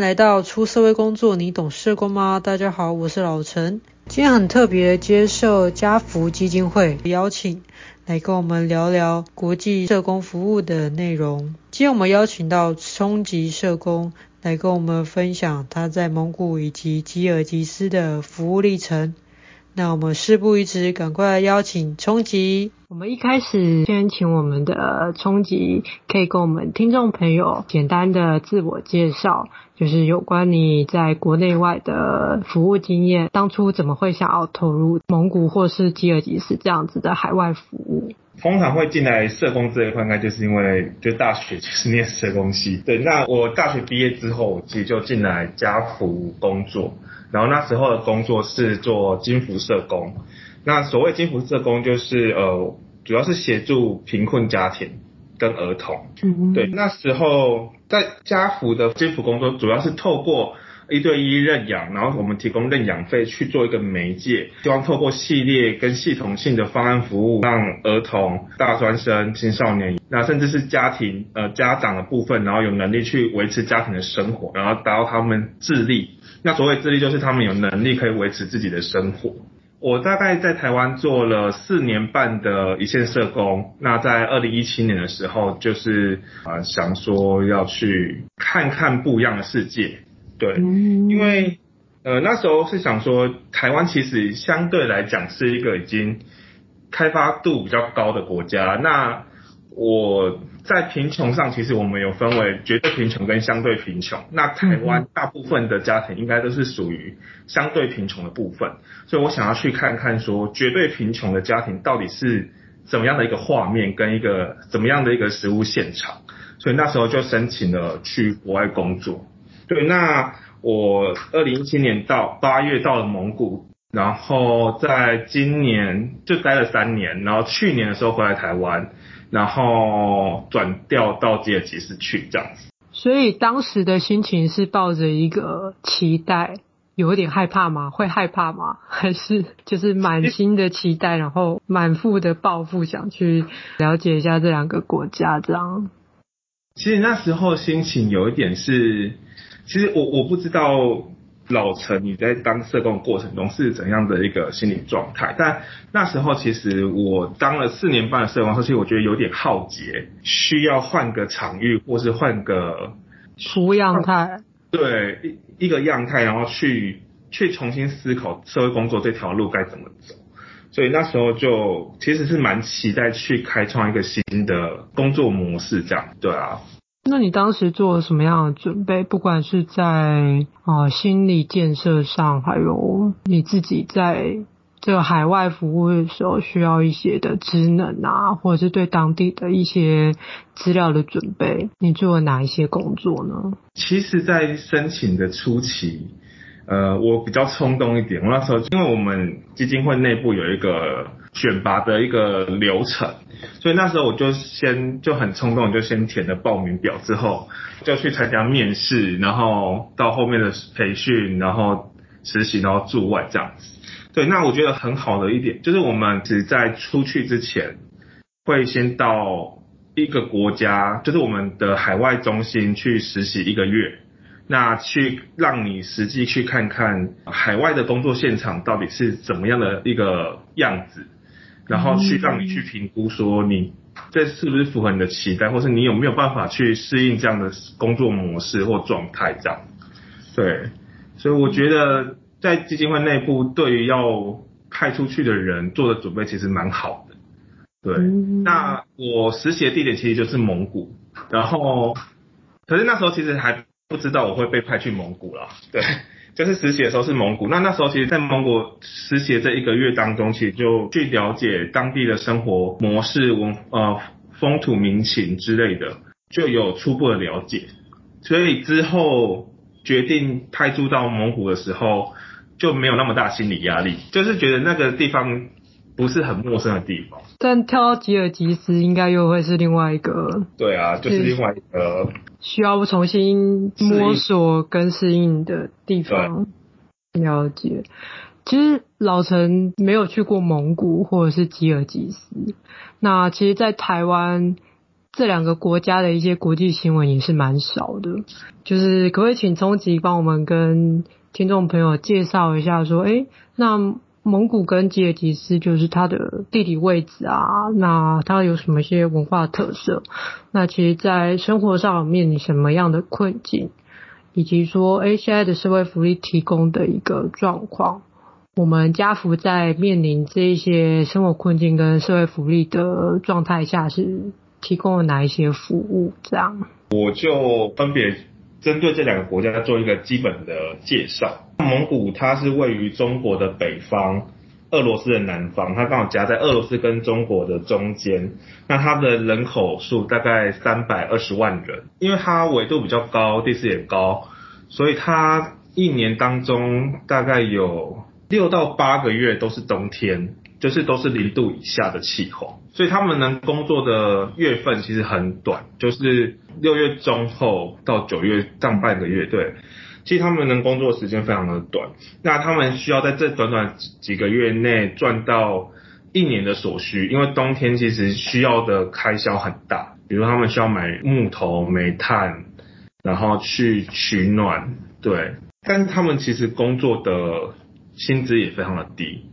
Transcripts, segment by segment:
来到出社会工作，你懂社工吗？大家好，我是老陈。今天很特别，接受家福基金会邀请，来跟我们聊聊国际社工服务的内容。今天我们邀请到中级社工来跟我们分享他在蒙古以及吉尔吉斯的服务历程。那我们事不宜迟，赶快邀请冲吉。我们一开始先请我们的冲吉，可以跟我们听众朋友简单的自我介绍，就是有关你在国内外的服务经验，当初怎么会想要投入蒙古或是吉尔吉斯这样子的海外服务？通常会进来社工这一块，应该就是因为就大学就是念社工系。对，那我大学毕业之后，其实就进来家福工作。然后那时候的工作是做金福社工，那所谓金福社工就是呃，主要是协助贫困家庭跟儿童。嗯，对，那时候在家福的金福工作，主要是透过一对一认养，然后我们提供认养费去做一个媒介，希望透过系列跟系统性的方案服务，让儿童、大专生、青少年，那甚至是家庭呃家长的部分，然后有能力去维持家庭的生活，然后达到他们自立。那所谓自立，就是他们有能力可以维持自己的生活。我大概在台湾做了四年半的一线社工。那在二零一七年的时候，就是啊想说要去看看不一样的世界。对，因为呃那时候是想说，台湾其实相对来讲是一个已经开发度比较高的国家。那我在贫穷上，其实我们有分为绝对贫穷跟相对贫穷。那台湾大部分的家庭应该都是属于相对贫穷的部分，所以我想要去看看说绝对贫穷的家庭到底是怎么样的一个画面跟一个怎么样的一个实物现场。所以那时候就申请了去国外工作。对，那我二零一七年到八月到了蒙古，然后在今年就待了三年，然后去年的时候回来台湾。然后转调到吉尔吉斯去这样子，所以当时的心情是抱着一个期待，有一点害怕吗？会害怕吗？还是就是满心的期待，然后满腹的抱负，想去了解一下这两个国家这样？其实那时候心情有一点是，其实我我不知道。老陈，你在当社工的过程中是怎样的一个心理状态？但那时候其实我当了四年半的社工，其实我觉得有点耗竭，需要换个场域，或是换个出样态，对，一一个样态，然后去去重新思考社会工作这条路该怎么走。所以那时候就其实是蛮期待去开创一个新的工作模式，这样，对啊。那你当时做了什么样的准备？不管是在啊、心理建设上，还有你自己在这个海外服务的时候需要一些的职能啊，或者是对当地的一些资料的准备，你做了哪一些工作呢？其实，在申请的初期，呃，我比较冲动一点。我那时候因为我们基金会内部有一个选拔的一个流程。所以那时候我就先就很冲动，就先填了报名表，之后就去参加面试，然后到后面的培训，然后实习，然后驻外这样子。对，那我觉得很好的一点就是我们只在出去之前会先到一个国家，就是我们的海外中心去实习一个月，那去让你实际去看看海外的工作现场到底是怎么样的一个样子。然后去让你去评估，说你这是不是符合你的期待，或是你有没有办法去适应这样的工作模式或状态这样。对，所以我觉得在基金会内部，对于要派出去的人做的准备其实蛮好的。对，那我实习的地点其实就是蒙古，然后可是那时候其实还不知道我会被派去蒙古啦。对。就是实习的时候是蒙古，那那时候其实，在蒙古实习这一个月当中，其实就去了解当地的生活模式、文呃风土民情之类的，就有初步的了解。所以之后决定派驻到蒙古的时候，就没有那么大心理压力，就是觉得那个地方不是很陌生的地方。但跳到吉尔吉斯，应该又会是另外一个。对啊，就是另外一个。需要重新摸索跟适应的地方，了解。其实老陈没有去过蒙古或者是吉尔吉斯，那其实，在台湾这两个国家的一些国际新闻也是蛮少的。就是可不可以请聪吉帮我们跟听众朋友介绍一下，说，诶，那蒙古跟吉尔吉斯就是它的地理位置啊，那它有什么一些文化特色？那其实，在生活上面临什么样的困境，以及说，诶，现在的社会福利提供的一个状况。我们家福在面临这一些生活困境跟社会福利的状态下，是提供了哪一些服务？这样，我就分别针对这两个国家做一个基本的介绍。蒙古它是位于中国的北方，俄罗斯的南方，它刚好夹在俄罗斯跟中国的中间。那它的人口数大概三百二十万人，因为它纬度比较高，地势也高，所以它一年当中大概有。六到八个月都是冬天，就是都是零度以下的气候，所以他们能工作的月份其实很短，就是六月中后到九月上半个月。对，其实他们能工作时间非常的短。那他们需要在这短短几个月内赚到一年的所需，因为冬天其实需要的开销很大，比如他们需要买木头、煤炭，然后去取暖。对，但是他们其实工作的。薪资也非常的低，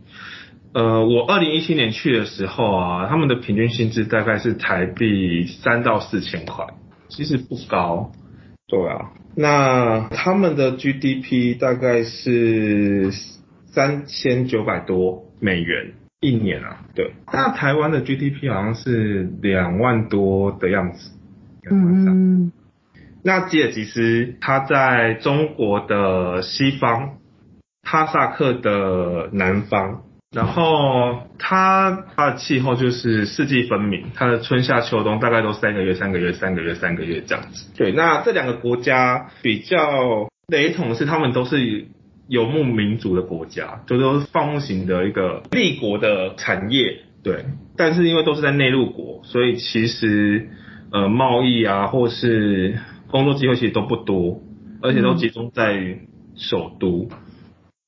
呃，我二零一七年去的时候啊，他们的平均薪资大概是台币三到四千块，其实不高，对啊，那他们的 GDP 大概是三千九百多美元一年啊，对，那台湾的 GDP 好像是两万多的样子，嗯，那吉尔吉斯它在中国的西方。哈萨克的南方，然后它它的气候就是四季分明，它的春夏秋冬大概都三个月、三个月、三个月、三个月这样子。对，那这两个国家比较雷同是，他们都是游牧民族的国家，就都是放牧型的一个立国的产业。对，但是因为都是在内陆国，所以其实呃贸易啊或是工作机会其实都不多，而且都集中在首都。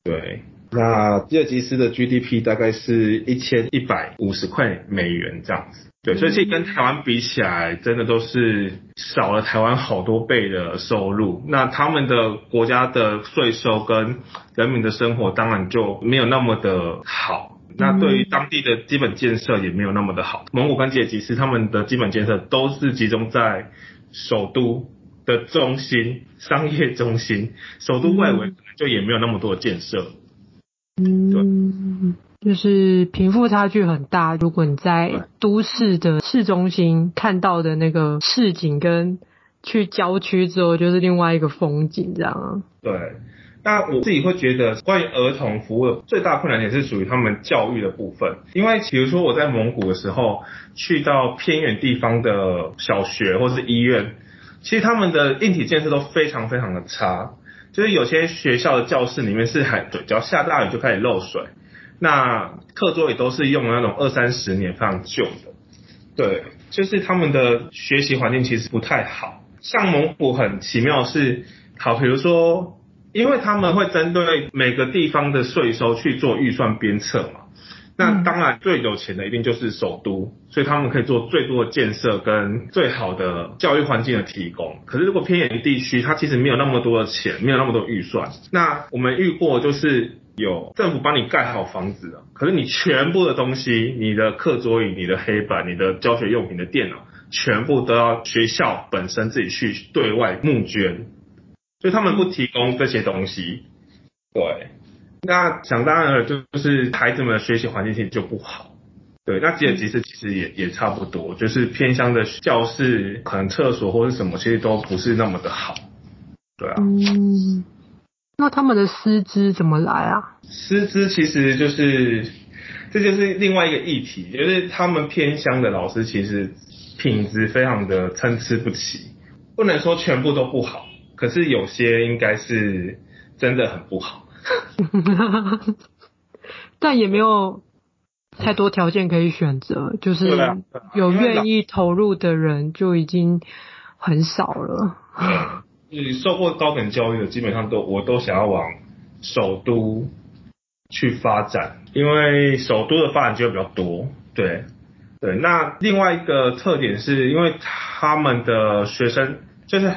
对，那吉尔吉斯的 GDP 大概是一千一百五十块美元这样子。对，所以其实跟台湾比起来，真的都是少了台湾好多倍的收入。那他们的国家的税收跟人民的生活当然就没有那么的好。那对于当地的基本建设也没有那么的好。蒙古跟吉尔吉斯他们的基本建设都是集中在首都的中心，商业中心，首都外围。就也没有那么多的建设，嗯，就是贫富差距很大。如果你在都市的市中心看到的那个市景，跟去郊区之后就是另外一个风景，这样啊。对，那我自己会觉得，关于儿童服务最大困难点是属于他们教育的部分，因为比如说我在蒙古的时候，去到偏远地方的小学或是医院，其实他们的硬体建设都非常非常的差。就是有些学校的教室里面是还对，只要下大雨就开始漏水，那课桌也都是用那种二三十年非常旧的，对，就是他们的学习环境其实不太好。像蒙古很奇妙是，好，比如说，因为他们会针对每个地方的税收去做预算鞭策嘛。那当然，最有钱的一定就是首都，所以他们可以做最多的建设跟最好的教育环境的提供。可是如果偏远地区，它其实没有那么多的钱，没有那么多预算。那我们遇过就是有政府帮你盖好房子了，可是你全部的东西，你的课桌椅、你的黑板、你的教学用品的电脑，全部都要学校本身自己去对外募捐，所以他们不提供这些东西。对。那想当然了，就是孩子们的学习环境其实就不好。对，那吉尔吉斯其实也也差不多，就是偏乡的教室，可能厕所或者什么，其实都不是那么的好。对啊。嗯。那他们的师资怎么来啊？师资其实就是，这就是另外一个议题，就是他们偏乡的老师其实品质非常的参差不齐，不能说全部都不好，可是有些应该是真的很不好。但也没有太多条件可以选择，就是有愿意投入的人就已经很少了。你受过高等教育的，基本上都我都想要往首都去发展，因为首都的发展机会比较多。对，对，那另外一个特点是因为他们的学生就是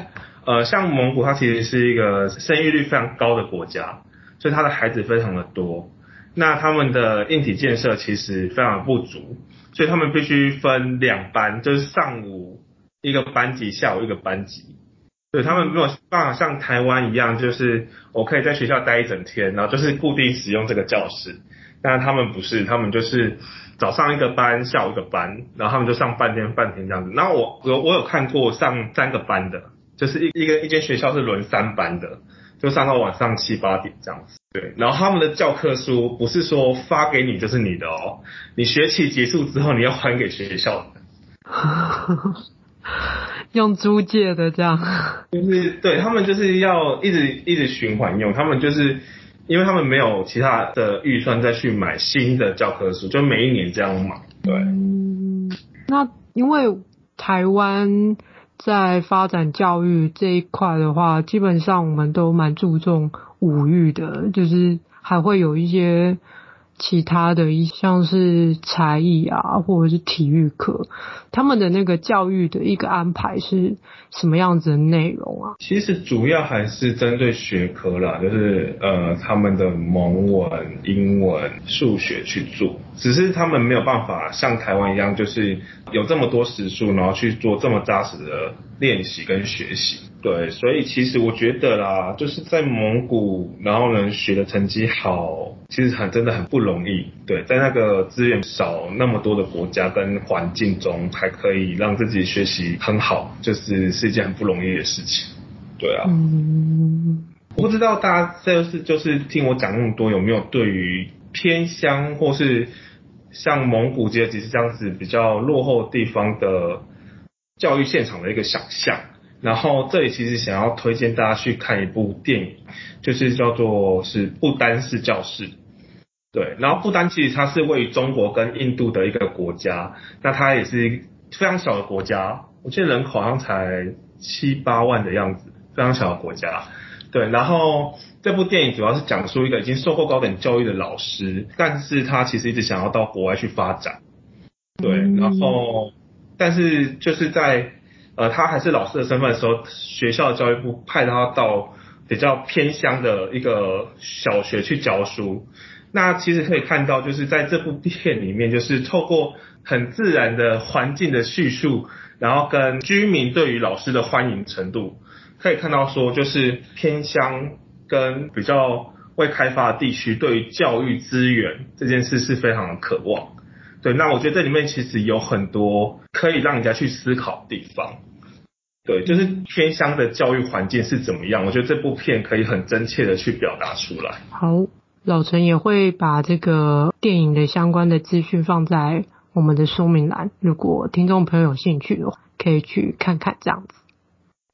呃，像蒙古，它其实是一个生育率非常高的国家，所以他的孩子非常的多。那他们的硬体建设其实非常不足，所以他们必须分两班，就是上午一个班级，下午一个班级。对，他们没有办法像台湾一样，就是我可以在学校待一整天，然后就是固定使用这个教室。但他们不是，他们就是早上一个班，下午一个班，然后他们就上半天半天这样子。那我我我有看过上三个班的，就是一一个一间学校是轮三班的，就上到晚上七八点这样子。对，然后他们的教科书不是说发给你就是你的哦，你学期结束之后你要还给学校的。用租借的这样，就是对他们就是要一直一直循环用，他们就是因为他们没有其他的预算再去买新的教科书，就每一年这样买。对，嗯，那因为台湾在发展教育这一块的话，基本上我们都蛮注重五育的，就是还会有一些。其他的一项是才艺啊，或者是体育课，他们的那个教育的一个安排是什么样子的内容啊？其实主要还是针对学科啦，就是呃他们的蒙文、英文、数学去做，只是他们没有办法像台湾一样，就是有这么多时数，然后去做这么扎实的练习跟学习。对，所以其实我觉得啦，就是在蒙古，然后能学的成绩好，其实很真的很不容易。对，在那个资源少那么多的国家跟环境中，还可以让自己学习很好，就是是一件很不容易的事情。对啊，嗯，我不知道大家就是就是听我讲那么多，有没有对于偏乡或是像蒙古这些其实这样子比较落后地方的教育现场的一个想象？然后这里其实想要推荐大家去看一部电影，就是叫做是不丹市教室，对，然后不丹其实它是位于中国跟印度的一个国家，那它也是非常小的国家，我记得人口好像才七八万的样子，非常小的国家，对，然后这部电影主要是讲述一个已经受过高等教育的老师，但是他其实一直想要到国外去发展，对，然后但是就是在呃，他还是老师的身份的时候，学校教育部派他到比较偏乡的一个小学去教书。那其实可以看到，就是在这部片里面，就是透过很自然的环境的叙述，然后跟居民对于老师的欢迎程度，可以看到说，就是偏乡跟比较未开发的地区，对于教育资源这件事是非常的渴望。对，那我觉得这里面其实有很多可以让人家去思考的地方。对，就是偏乡的教育环境是怎么样？我觉得这部片可以很真切的去表达出来。好，老陈也会把这个电影的相关的资讯放在我们的说明栏，如果听众朋友有兴趣的话，可以去看看这样子。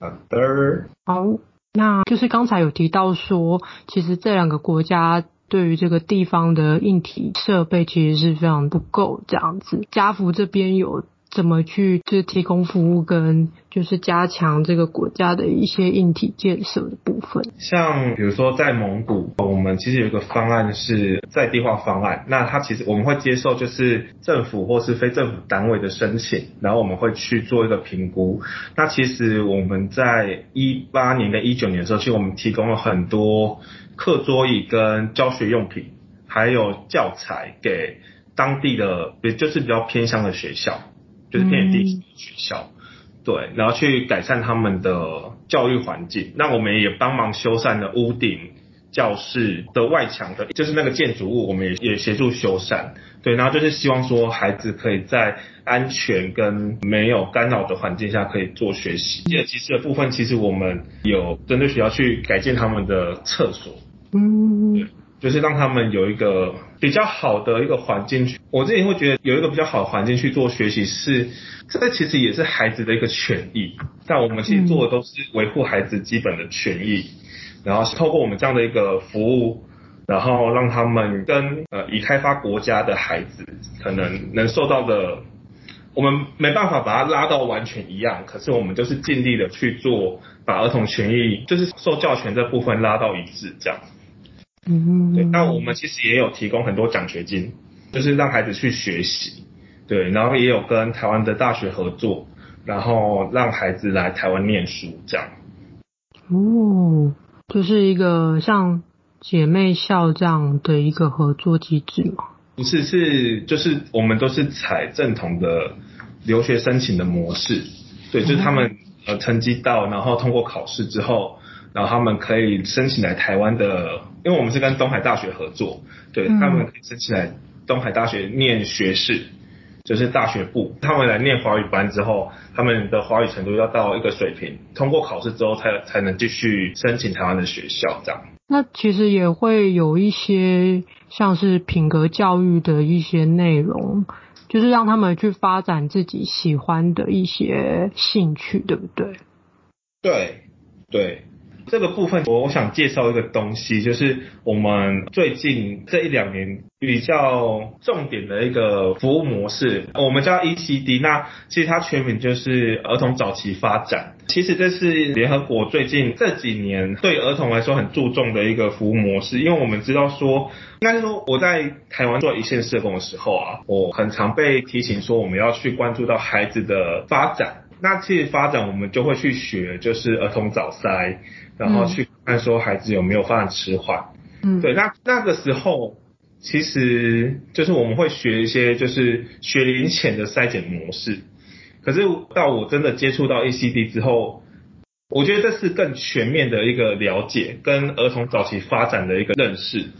好的。好，那就是刚才有提到说，其实这两个国家对于这个地方的硬体设备其实是非常不够这样子。家福这边有。怎么去就是提供服务跟就是加强这个国家的一些硬体建设的部分？像比如说在蒙古，我们其实有一个方案是在地化方案，那它其实我们会接受就是政府或是非政府单位的申请，然后我们会去做一个评估。那其实我们在一八年跟一九年的时候，其实我们提供了很多课桌椅跟教学用品，还有教材给当地的，也就是比较偏乡的学校。就是偏远地区的学校，对，然后去改善他们的教育环境。那我们也帮忙修缮了屋顶、教室的外墙的，就是那个建筑物，我们也也协助修缮。对，然后就是希望说孩子可以在安全跟没有干扰的环境下可以做学习。第二其次的部分，其实我们有针对学校去改建他们的厕所。嗯，对。就是让他们有一个比较好的一个环境去，我自己会觉得有一个比较好的环境去做学习是，这其实也是孩子的一个权益。但我们其实做的都是维护孩子基本的权益，然后是透过我们这样的一个服务，然后让他们跟呃已开发国家的孩子可能能受到的，我们没办法把它拉到完全一样，可是我们就是尽力的去做，把儿童权益就是受教权这部分拉到一致这样。嗯，对，那我们其实也有提供很多奖学金，就是让孩子去学习，对，然后也有跟台湾的大学合作，然后让孩子来台湾念书这样。哦，就是一个像姐妹校这样的一个合作机制吗？不是，是就是我们都是采正统的留学申请的模式，对，就是他们呃成绩到，然后通过考试之后，然后他们可以申请来台湾的，因为我们是跟东海大学合作，对，他们可以申请来东海大学念学士。就是大学部，他们来念华语班之后，他们的华语程度要到一个水平，通过考试之后才才能继续申请台湾的学校这样。那其实也会有一些像是品格教育的一些内容，就是让他们去发展自己喜欢的一些兴趣，对不对？对，对。这个部分我我想介绍一个东西，就是我们最近这一两年比较重点的一个服务模式，我们叫 ECD。那其实它全名就是儿童早期发展。其实这是联合国最近这几年对儿童来说很注重的一个服务模式，因为我们知道说，应该是说我在台湾做一线社工的时候啊，我很常被提醒说我们要去关注到孩子的发展。那其实发展我们就会去学，就是儿童早筛。然后去看说孩子有没有发展迟缓，嗯，对，那那个时候其实就是我们会学一些就是学龄前的筛检模式，可是到我真的接触到 ECD 之后，我觉得这是更全面的一个了解跟儿童早期发展的一个认识，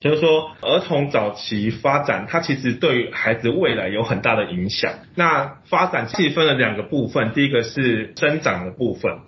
就是说儿童早期发展它其实对于孩子未来有很大的影响。那发展细分了两个部分，第一个是生长的部分。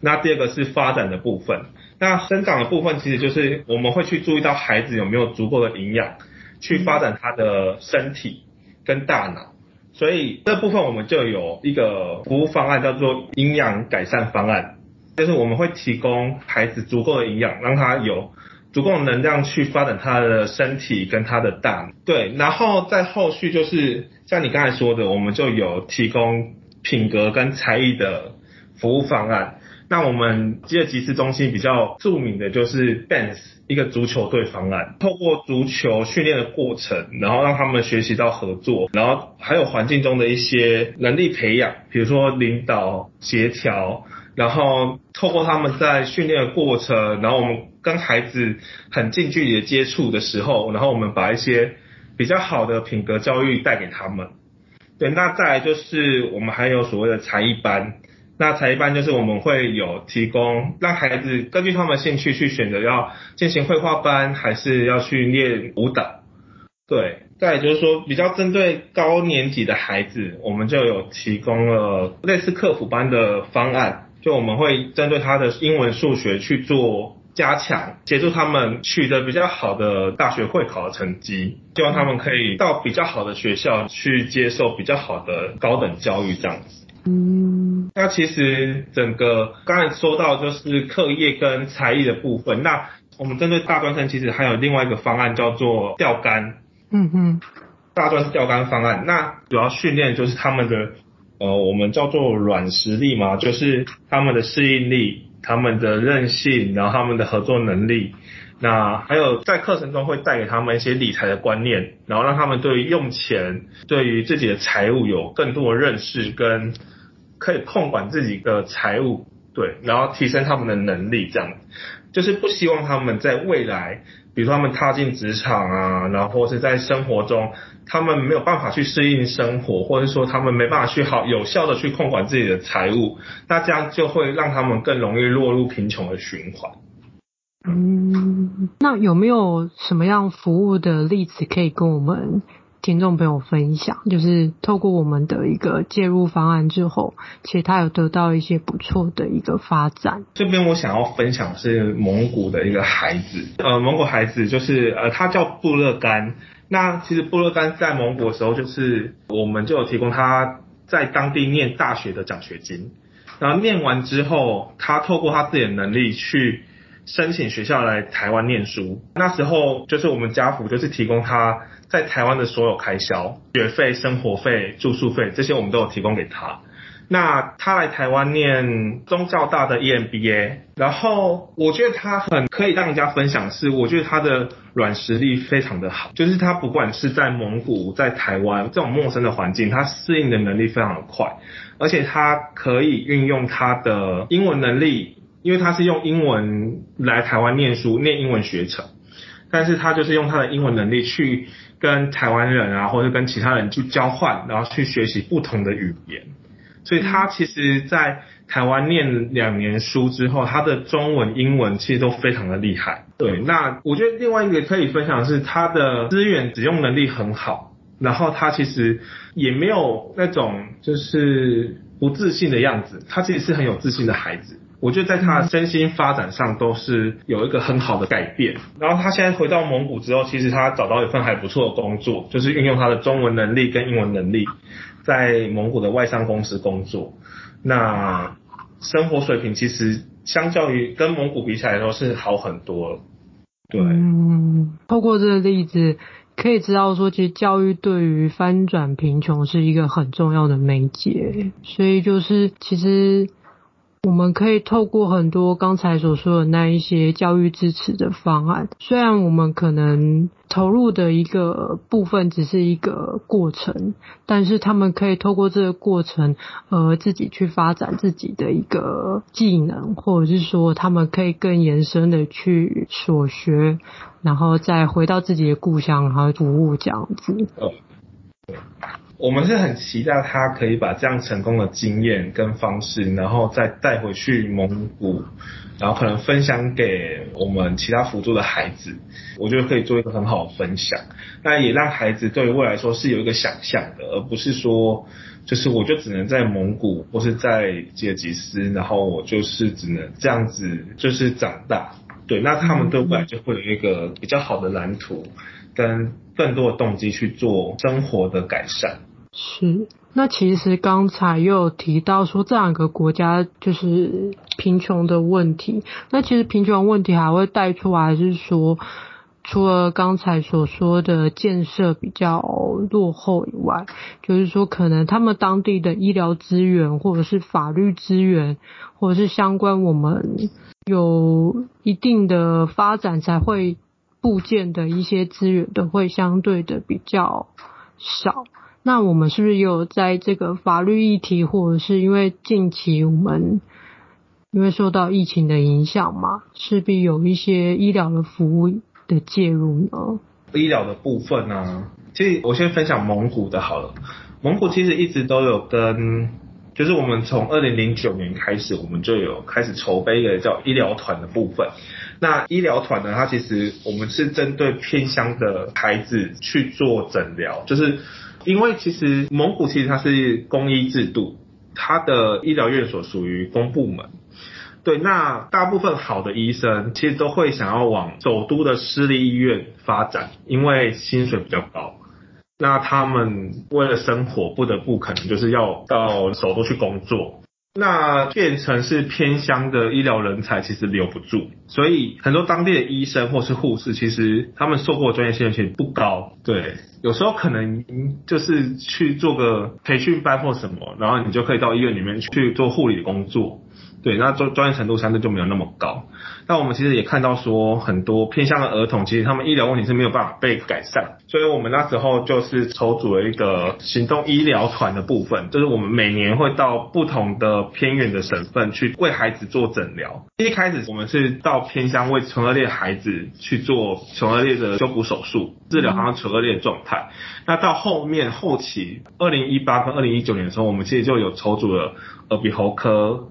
那第二个是发展的部分，那生长的部分其实就是我们会去注意到孩子有没有足够的营养，去发展他的身体跟大脑，所以这部分我们就有一个服务方案叫做营养改善方案，就是我们会提供孩子足够的营养，让他有足够能量去发展他的身体跟他的大脑。对，然后在后续就是像你刚才说的，我们就有提供品格跟才艺的服务方案。那我们饥饿集思中心比较著名的就是 BANS 一个足球队方案，透过足球训练的过程，然后让他们学习到合作，然后还有环境中的一些能力培养，比如说领导、协调，然后透过他们在训练的过程，然后我们跟孩子很近距离的接触的时候，然后我们把一些比较好的品格教育带给他们。对，那再来就是我们还有所谓的才艺班。那才艺班就是我们会有提供，让孩子根据他们的兴趣去选择要进行绘画班，还是要去练舞蹈。对，再就是说比较针对高年级的孩子，我们就有提供了类似课辅班的方案，就我们会针对他的英文、数学去做加强，协助他们取得比较好的大学会考的成绩，希望他们可以到比较好的学校去接受比较好的高等教育这样子。嗯，那其实整个刚才说到就是课业跟才艺的部分，那我们针对大专生其实还有另外一个方案叫做钓竿。嗯哼，大专钓竿方案，那主要训练就是他们的呃，我们叫做软实力嘛，就是他们的适应力、他们的韧性，然后他们的合作能力。那还有在课程中会带给他们一些理财的观念，然后让他们对于用钱、对于自己的财务有更多的认识，跟可以控管自己的财务，对，然后提升他们的能力，这样就是不希望他们在未来，比如说他们踏进职场啊，然后是在生活中，他们没有办法去适应生活，或者说他们没办法去好有效的去控管自己的财务，那这样就会让他们更容易落入贫穷的循环。嗯，那有没有什么样服务的例子可以跟我们听众朋友分享？就是透过我们的一个介入方案之后，其实他有得到一些不错的一个发展。这边我想要分享是蒙古的一个孩子，呃，蒙古孩子就是呃，他叫布勒干。那其实布勒干在蒙古的时候，就是我们就有提供他在当地念大学的奖学金，然后念完之后，他透过他自己的能力去。申请学校来台湾念书，那时候就是我们家扶就是提供他在台湾的所有开销，学费、生活费、住宿费这些我们都有提供给他。那他来台湾念中教大的 EMBA，然后我觉得他很可以让人家分享是，我觉得他的软实力非常的好，就是他不管是在蒙古、在台湾这种陌生的环境，他适应的能力非常的快，而且他可以运用他的英文能力，因为他是用英文来台湾念书，念英文学程，但是他就是用他的英文能力去跟台湾人啊，或者跟其他人去交换，然后去学习不同的语言。所以他其实，在台湾念两年书之后，他的中文、英文其实都非常的厉害。对，那我觉得另外一个可以分享的是，他的资源使用能力很好，然后他其实也没有那种就是不自信的样子，他其实是很有自信的孩子。我觉得在他的身心发展上都是有一个很好的改变。然后他现在回到蒙古之后，其实他找到一份还不错的工作，就是运用他的中文能力跟英文能力。在蒙古的外商公司工作，那生活水平其实相较于跟蒙古比起来都是好很多了。对，嗯，透过这个例子可以知道说，其实教育对于翻转贫穷是一个很重要的媒介，所以就是其实。我们可以透过很多刚才所说的那一些教育支持的方案，虽然我们可能投入的一个部分只是一个过程，但是他们可以透过这个过程，呃，自己去发展自己的一个技能，或者是说他们可以更延伸的去所学，然后再回到自己的故乡，然后服务这样子。我们是很期待他可以把这样成功的经验跟方式，然后再带回去蒙古，然后可能分享给我们其他辅助的孩子，我觉得可以做一个很好的分享。那也让孩子对未来说是有一个想象的，而不是说就是我就只能在蒙古或是在吉尔吉斯，然后我就是只能这样子就是长大。对，那他们对未来就会有一个比较好的蓝图，跟更多的动机去做生活的改善。是，那其实刚才又有提到说这两个国家就是贫穷的问题，那其实贫穷问题还会带出来是说，除了刚才所说的建设比较落后以外，就是说可能他们当地的医疗资源或者是法律资源，或者是相关我们有一定的发展才会部件的一些资源，都会相对的比较少。那我们是不是有在这个法律议题，或者是因为近期我们因为受到疫情的影响嘛，势必有一些医疗的服务的介入呢？医疗的部分呢、其实我先分享蒙古的好了。蒙古其实一直都有跟，就是我们从二零零九年开始，我们就有开始筹备一个叫医疗团的部分。那医疗团呢，它其实我们是针对偏乡的孩子去做诊疗，就是。因为其实蒙古其实它是公医制度，它的医疗院所属于公部门，对，那大部分好的医生其实都会想要往首都的私立医院发展，因为薪水比较高，那他们为了生活不得不可能就是要到首都去工作。那变成是偏乡的医疗人才其实留不住，所以很多当地的医生或是护士，其实他们受过专业训练不高，对，有时候可能就是去做个培训班或什么，然后你就可以到医院里面去做护理工作。对，那专专业程度相对就没有那么高。那我们其实也看到说，很多偏乡的儿童，其实他们医疗问题是没有办法被改善。所以我们那时候就是筹组了一个行动医疗团的部分，就是我们每年会到不同的偏远的省份去为孩子做诊疗。一开始我们是到偏乡为唇腭裂孩子去做唇腭裂的修补手术，治疗他唇腭裂的状态。那到后面后期，二零一八跟二零一九年的时候，我们其实就有筹组了耳鼻喉科。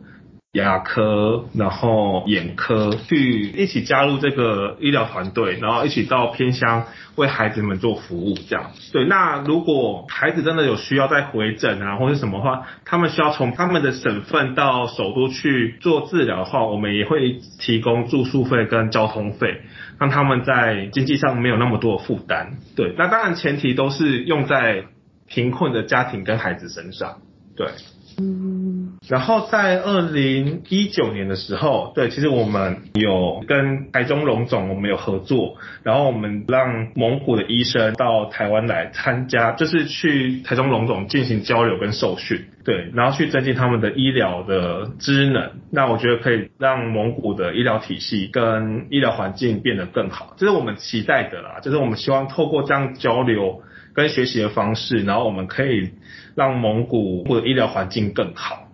牙科，然后眼科，去一起加入这个医疗团队，然后一起到偏乡为孩子们做服务，这样。对，那如果孩子真的有需要再回诊啊，或者什么话，他们需要从他们的省份到首都去做治疗的话，我们也会提供住宿费跟交通费，让他们在经济上没有那么多的负担。对，那当然前提都是用在贫困的家庭跟孩子身上。对，嗯。然后在二零一九年的时候，对，其实我们有跟台中龙总我们有合作，然后我们让蒙古的医生到台湾来参加，就是去台中龙总进行交流跟受训，对，然后去增进他们的医疗的知能。那我觉得可以让蒙古的医疗体系跟医疗环境变得更好，这是我们期待的啦，就是我们希望透过这样交流跟学习的方式，然后我们可以。让蒙古的医疗环境更好。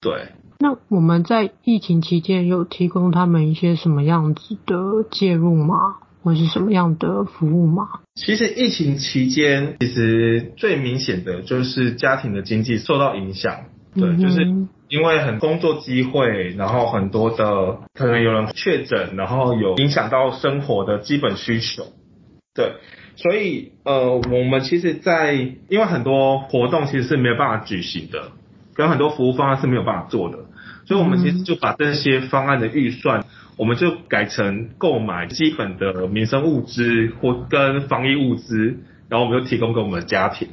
对，那我们在疫情期间有提供他们一些什么样子的介入吗？或是什么样的服务吗？其实疫情期间，其实最明显的就是家庭的经济受到影响。对，嗯、就是因为很工作机会，然后很多的可能有人确诊，然后有影响到生活的基本需求。对。所以，呃，我们其实在，在因为很多活动其实是没有办法举行的，跟很多服务方案是没有办法做的，所以我们其实就把这些方案的预算，我们就改成购买基本的民生物资或跟防疫物资，然后我们就提供给我们的家庭。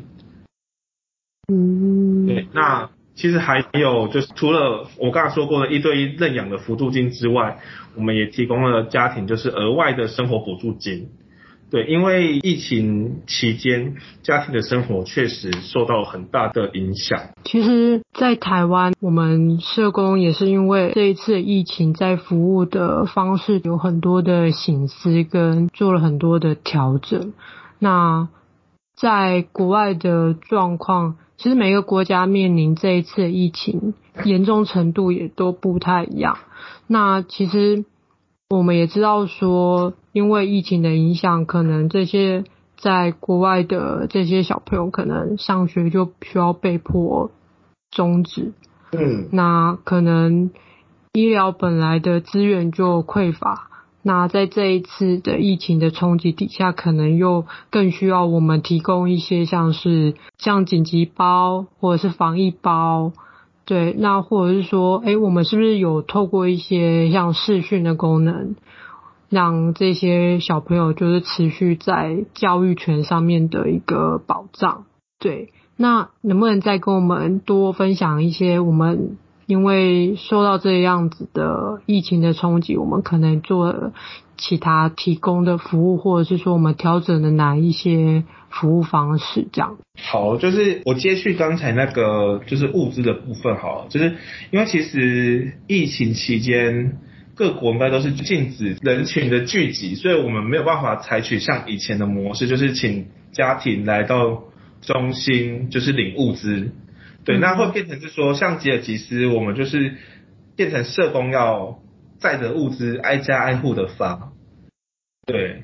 嗯，对，那其实还有就是除了我刚才说过的一对一认养的辅助金之外，我们也提供了家庭就是额外的生活补助金。对，因为疫情期间，家庭的生活确实受到很大的影响。其实，在台湾，我们社工也是因为这一次疫情，在服务的方式有很多的省思，跟做了很多的调整。那在国外的状况，其实每个国家面临这一次疫情严重程度也都不太一样。那其实。我们也知道说，因为疫情的影响，可能这些在国外的这些小朋友，可能上学就需要被迫终止。嗯，那可能医疗本来的资源就匮乏，那在这一次的疫情的冲击底下，可能又更需要我们提供一些像是像紧急包或者是防疫包。对，那或者是说，哎，我们是不是有透过一些像视讯的功能，让这些小朋友就是持续在教育权上面的一个保障？对，那能不能再跟我们多分享一些我们因为受到这样子的疫情的冲击，我们可能做其他提供的服务，或者是说我们调整的哪一些？服务方式这样。好，就是我接续刚才那个就是物资的部分，好，就是因为其实疫情期间各国应该都是禁止人群的聚集，所以我们没有办法采取像以前的模式，就是请家庭来到中心就是领物资。对，那会变成是说像吉尔吉斯，我们就是变成社工要载着物资挨家挨户的发。对。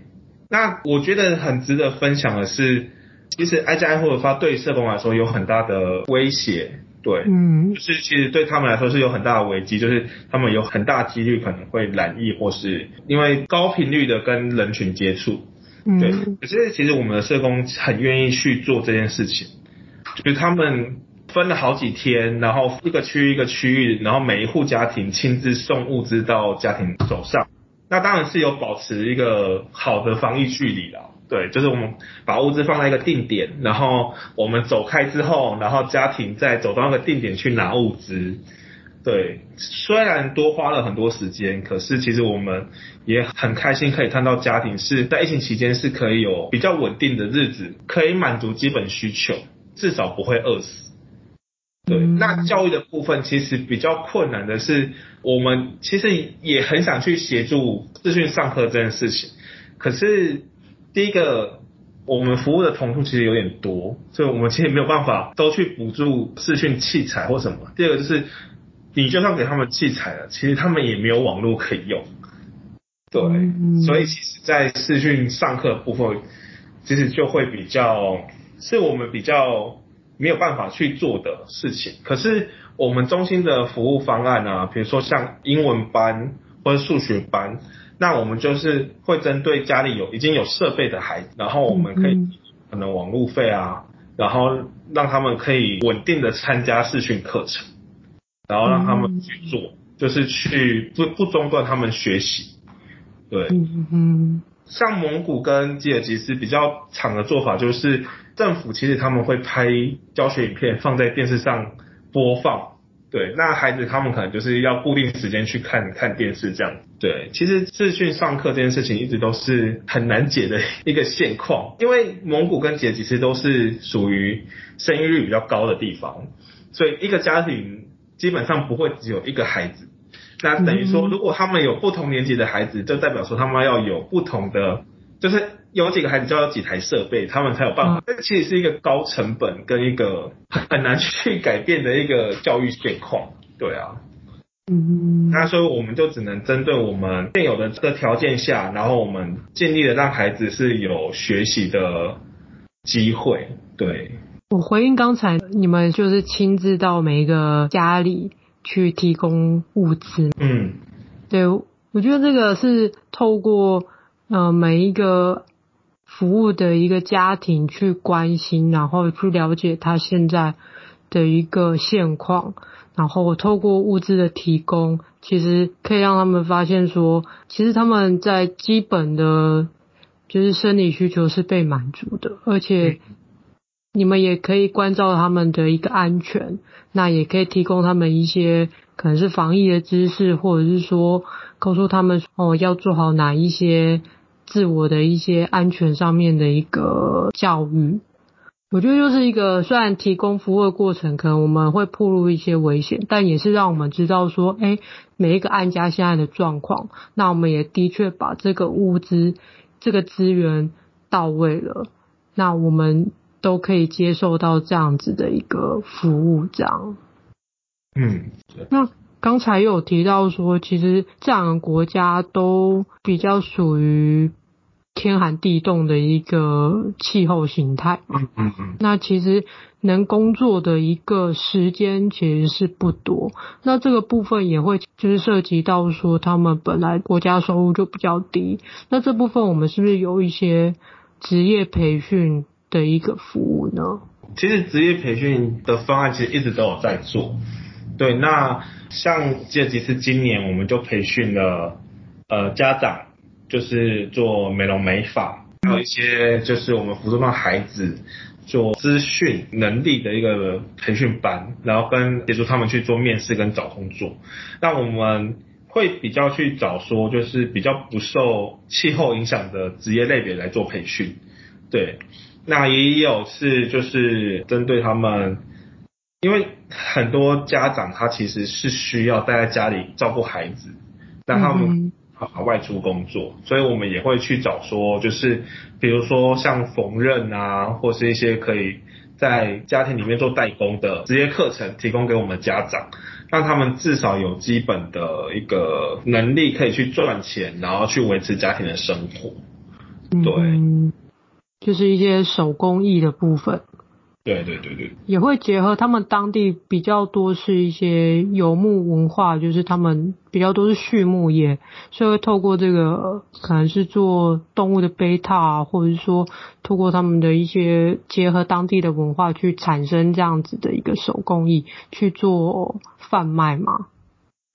那我觉得很值得分享的是，其实挨家挨户的发对社工来说有很大的威胁，对，嗯，就是其实对他们来说是有很大的危机，就是他们有很大几率可能会染疫，或是因为高频率的跟人群接触，对。可是其实我们的社工很愿意去做这件事情，就是他们分了好几天，然后一个区域一个区域，然后每一户家庭亲自送物资到家庭手上。那当然是有保持一个好的防疫距离了，对，就是我们把物资放在一个定点，然后我们走开之后，然后家庭再走到那个定点去拿物资，对，虽然多花了很多时间，可是其实我们也很开心可以看到家庭是在疫情期间是可以有比较稳定的日子，可以满足基本需求，至少不会饿死。对，那教育的部分其实比较困难的是，我们其实也很想去协助资讯上课这件事情。可是第一个，我们服务的同数其实有点多，所以我们其实没有办法都去补助视讯器材或什么。第二个就是，你就算给他们器材了，其实他们也没有网络可以用。对，所以其实，在视讯上课的部分，其实就会比较是我们比较。没有办法去做的事情，可是我们中心的服务方案啊，比如说像英文班或者数学班，那我们就是会针对家里有已经有设备的孩子，然后我们可以可能网路费啊，然后让他们可以稳定的参加视讯课程，然后让他们去做，就是去不不中断他们学习，对，像蒙古跟吉尔吉斯比较常的做法就是。政府其实他们会拍教学影片放在电视上播放，对，那孩子他们可能就是要固定时间去看看电视这样。对，其实视讯上课这件事情一直都是很难解的一个现况，因为蒙古跟捷其实都是属于生育率比较高的地方，所以一个家庭基本上不会只有一个孩子。那等于说，如果他们有不同年级的孩子，就代表说他们要有不同的，就是有几个孩子就要有几台设备，他们才有办法。这其实是一个高成本跟一个 很难去改变的一个教育现况。对啊，嗯，那所以我们就只能针对我们现有的这个条件下，然后我们尽力的让孩子是有学习的机会。对，我回应刚才你们就是亲自到每一个家里。去提供物资，嗯，对，我觉得这个是透过呃每一个服务的一个家庭去关心，然后去了解他现在的一个现况，然后透过物资的提供，其实可以让他们发现说，其实他们在基本的，就是生理需求是被满足的，而且。你们也可以关照他们的一个安全，那也可以提供他们一些可能是防疫的知识，或者是说告诉他们哦要做好哪一些自我的一些安全上面的一个教育。我觉得就是一个虽然提供服务的过程，可能我们会暴露一些危险，但也是让我们知道说，哎，每一个案家现在的状况，那我们也的确把这个物资、这个资源到位了，那我们。都可以接受到这样子的一个服务，这样。嗯，那刚才有提到说，其实这两个国家都比较属于天寒地冻的一个气候形态。嗯嗯嗯。那其实能工作的一个时间其实是不多。那这个部分也会就是涉及到说，他们本来国家收入就比较低。那这部分我们是不是有一些职业培训？的一个服务呢？其实职业培训的方案其实一直都有在做。对，那像这几次今年我们就培训了呃家长，就是做美容美发，还有一些就是我们福州帮孩子做资讯能力的一个培训班，然后跟协助他们去做面试跟找工作。那我们会比较去找说就是比较不受气候影响的职业类别来做培训，对。那也有是就是针对他们，因为很多家长他其实是需要待在家里照顾孩子，但他们好好外出工作，所以我们也会去找说，就是比如说像缝纫啊，或是一些可以在家庭里面做代工的职业课程，提供给我们家长，让他们至少有基本的一个能力可以去赚钱，然后去维持家庭的生活，对。就是一些手工艺的部分，对对对对，也会结合他们当地比较多是一些游牧文化，就是他们比较多是畜牧业，所以会透过这个可能是做动物的背套啊，或者是说透过他们的一些结合当地的文化去产生这样子的一个手工艺去做贩卖嘛。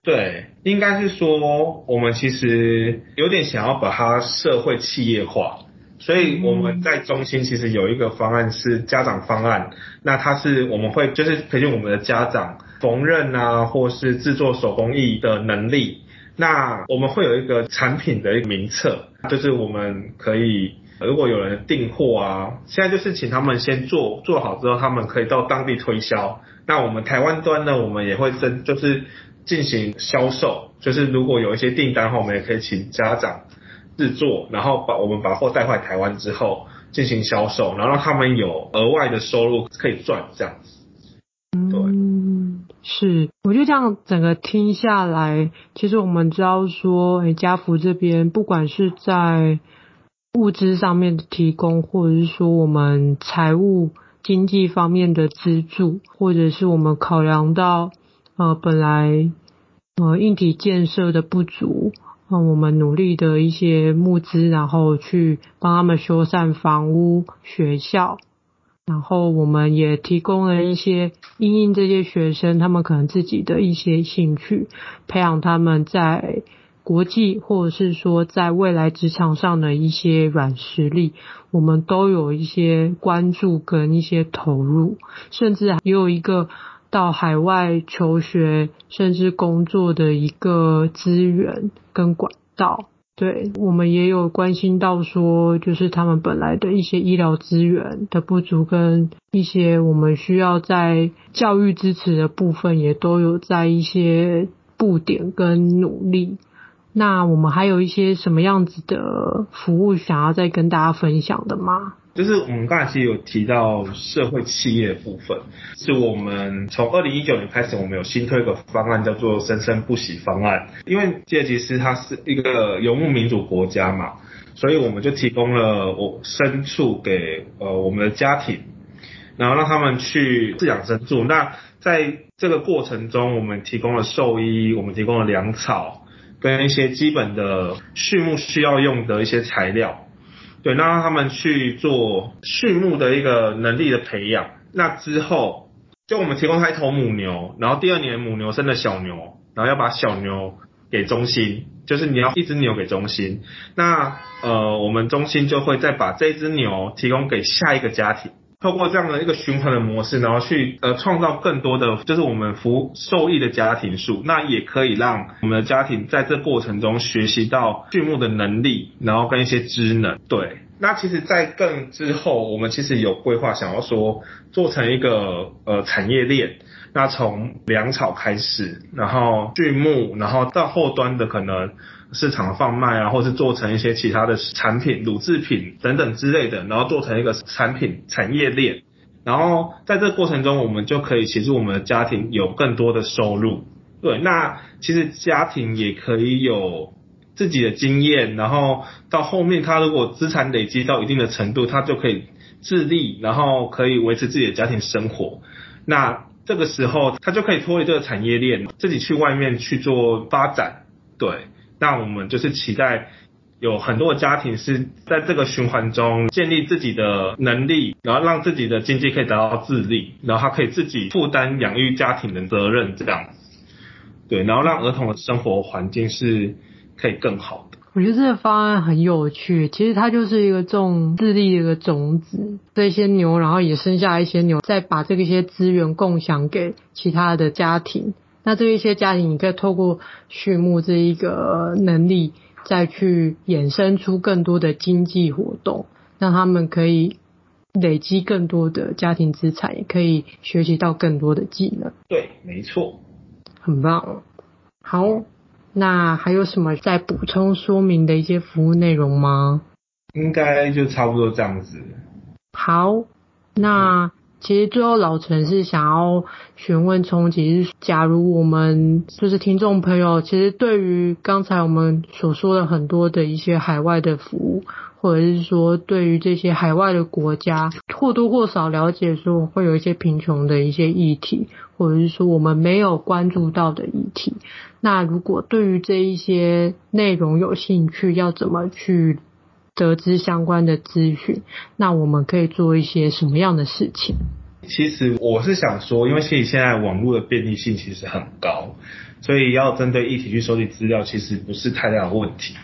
对，应该是说我们其实有点想要把它社会企业化。所以我们在中心其实有一个方案是家长方案，那它是我们会就是培训我们的家长缝纫啊，或是制作手工艺的能力。那我们会有一个产品的一个名册，就是我们可以如果有人订货啊，现在就是请他们先做做好之后，他们可以到当地推销。那我们台湾端呢，我们也会增就是进行销售，就是如果有一些订单的话，我们也可以请家长。制作，然后把我们把货带回台湾之后进行销售，然后让他们有额外的收入可以赚，这样子。对，嗯，是，我就这样整个听下来，其实我们知道说，哎，家福这边不管是在物资上面的提供，或者是说我们财务经济方面的资助，或者是我们考量到呃本来呃硬体建设的不足。那我们努力的一些募资，然后去帮他们修缮房屋、学校，然后我们也提供了一些因应这些学生他们可能自己的一些兴趣，培养他们在国际或者是说在未来职场上的一些软实力，我们都有一些关注跟一些投入，甚至还有一个到海外求学甚至工作的一个资源跟管道。对，我们也有关心到说，就是他们本来的一些医疗资源的不足，跟一些我们需要在教育支持的部分，也都有在一些布点跟努力。那我们还有一些什么样子的服务想要再跟大家分享的吗？就是我们刚才其实有提到社会企业部分，是我们从二零一九年开始，我们有新推一个方案，叫做“生生不息”方案。因为吉尔吉斯它是一个游牧民主国家嘛，所以我们就提供了我牲畜给呃我们的家庭，然后让他们去饲养牲畜。那在这个过程中，我们提供了兽医，我们提供了粮草跟一些基本的畜牧需要用的一些材料。对，那让他们去做畜牧的一个能力的培养。那之后，就我们提供他一头母牛，然后第二年母牛生了小牛，然后要把小牛给中心，就是你要一只牛给中心。那呃，我们中心就会再把这只牛提供给下一个家庭。透过这样的一个循环的模式，然后去呃创造更多的，就是我们服务受益的家庭数，那也可以让我们的家庭在这过程中学习到畜牧的能力，然后跟一些知能。对，那其实，在更之后，我们其实有规划想要说做成一个呃产业链，那从粮草开始，然后畜牧，然后到后端的可能。市场的贩卖啊，或是做成一些其他的产品、乳制品等等之类的，然后做成一个产品产业链，然后在这个过程中，我们就可以协助我们的家庭有更多的收入。对，那其实家庭也可以有自己的经验，然后到后面他如果资产累积到一定的程度，他就可以自立，然后可以维持自己的家庭生活。那这个时候，他就可以脱离这个产业链，自己去外面去做发展。对。那我们就是期待有很多的家庭是在这个循环中建立自己的能力，然后让自己的经济可以得到自立，然后他可以自己负担养育家庭的责任，这样子。对，然后让儿童的生活环境是可以更好的。我觉得这个方案很有趣，其实它就是一个种自立的一个种子，这些牛，然后也生下一些牛，再把这个些资源共享给其他的家庭。那这一些家庭，你可以透过畜牧这一个能力，再去衍生出更多的经济活动，让他们可以累积更多的家庭资产，也可以学习到更多的技能。对，没错，很棒。好，那还有什么再补充说明的一些服务内容吗？应该就差不多这样子。好，那。其实最后老陈是想要询问冲击，是假如我们就是听众朋友，其实对于刚才我们所说的很多的一些海外的服务，或者是说对于这些海外的国家或多或少了解，说会有一些贫穷的一些议题，或者是说我们没有关注到的议题，那如果对于这一些内容有兴趣，要怎么去？得知相关的资讯，那我们可以做一些什么样的事情？其实我是想说，因为其实现在网络的便利性其实很高，所以要针对议题去收集资料，其实不是太大的问题。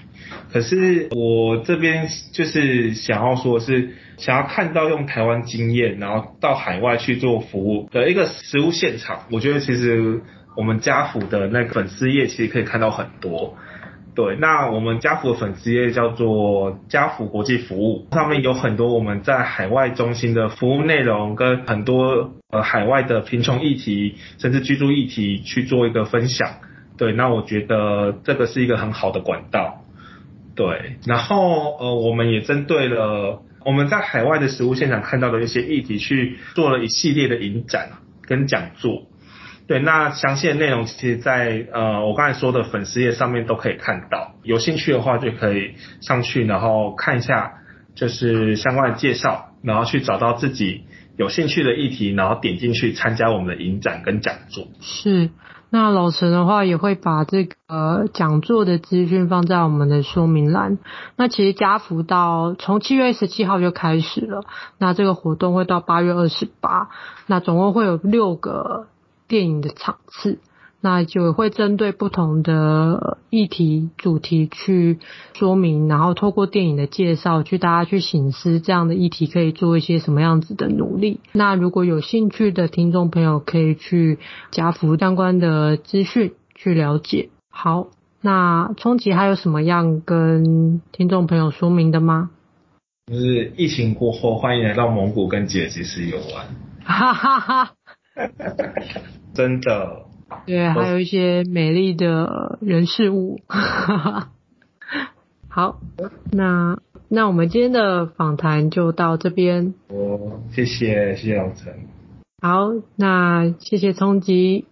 可是我这边就是想要说，是想要看到用台湾经验，然后到海外去做服务的一个实务现场。我觉得其实我们家府的那个粉丝页其实可以看到很多。对，那我们家福的粉丝页叫做家福国际服务，上面有很多我们在海外中心的服务内容，跟很多呃海外的贫穷议题，甚至居住议题去做一个分享。对，那我觉得这个是一个很好的管道。对，然后呃我们也针对了我们在海外的实物现场看到的一些议题，去做了一系列的影展跟讲座。对，那详细的内容其实在呃我刚才说的粉丝页上面都可以看到，有兴趣的话就可以上去，然后看一下就是相关的介绍，然后去找到自己有兴趣的议题，然后点进去参加我们的影展跟讲座。是，那老陈的话也会把这个讲座的资讯放在我们的说明栏。那其实加福到从七月十七号就开始了，那这个活动会到八月二十八，那总共会有六个。电影的场次，那就会针对不同的议题主题去说明，然后透过电影的介绍，去大家去醒思这样的议题可以做一些什么样子的努力。那如果有兴趣的听众朋友，可以去加福相关的资讯去了解。好，那冲击还有什么样跟听众朋友说明的吗？就是疫情过后，欢迎来到蒙古跟吉尔吉斯游玩。哈哈哈，真的。对，还有一些美丽的人事物。好，那那我们今天的访谈就到这边。哦，谢谢谢谢老陈。好，那谢谢冲击。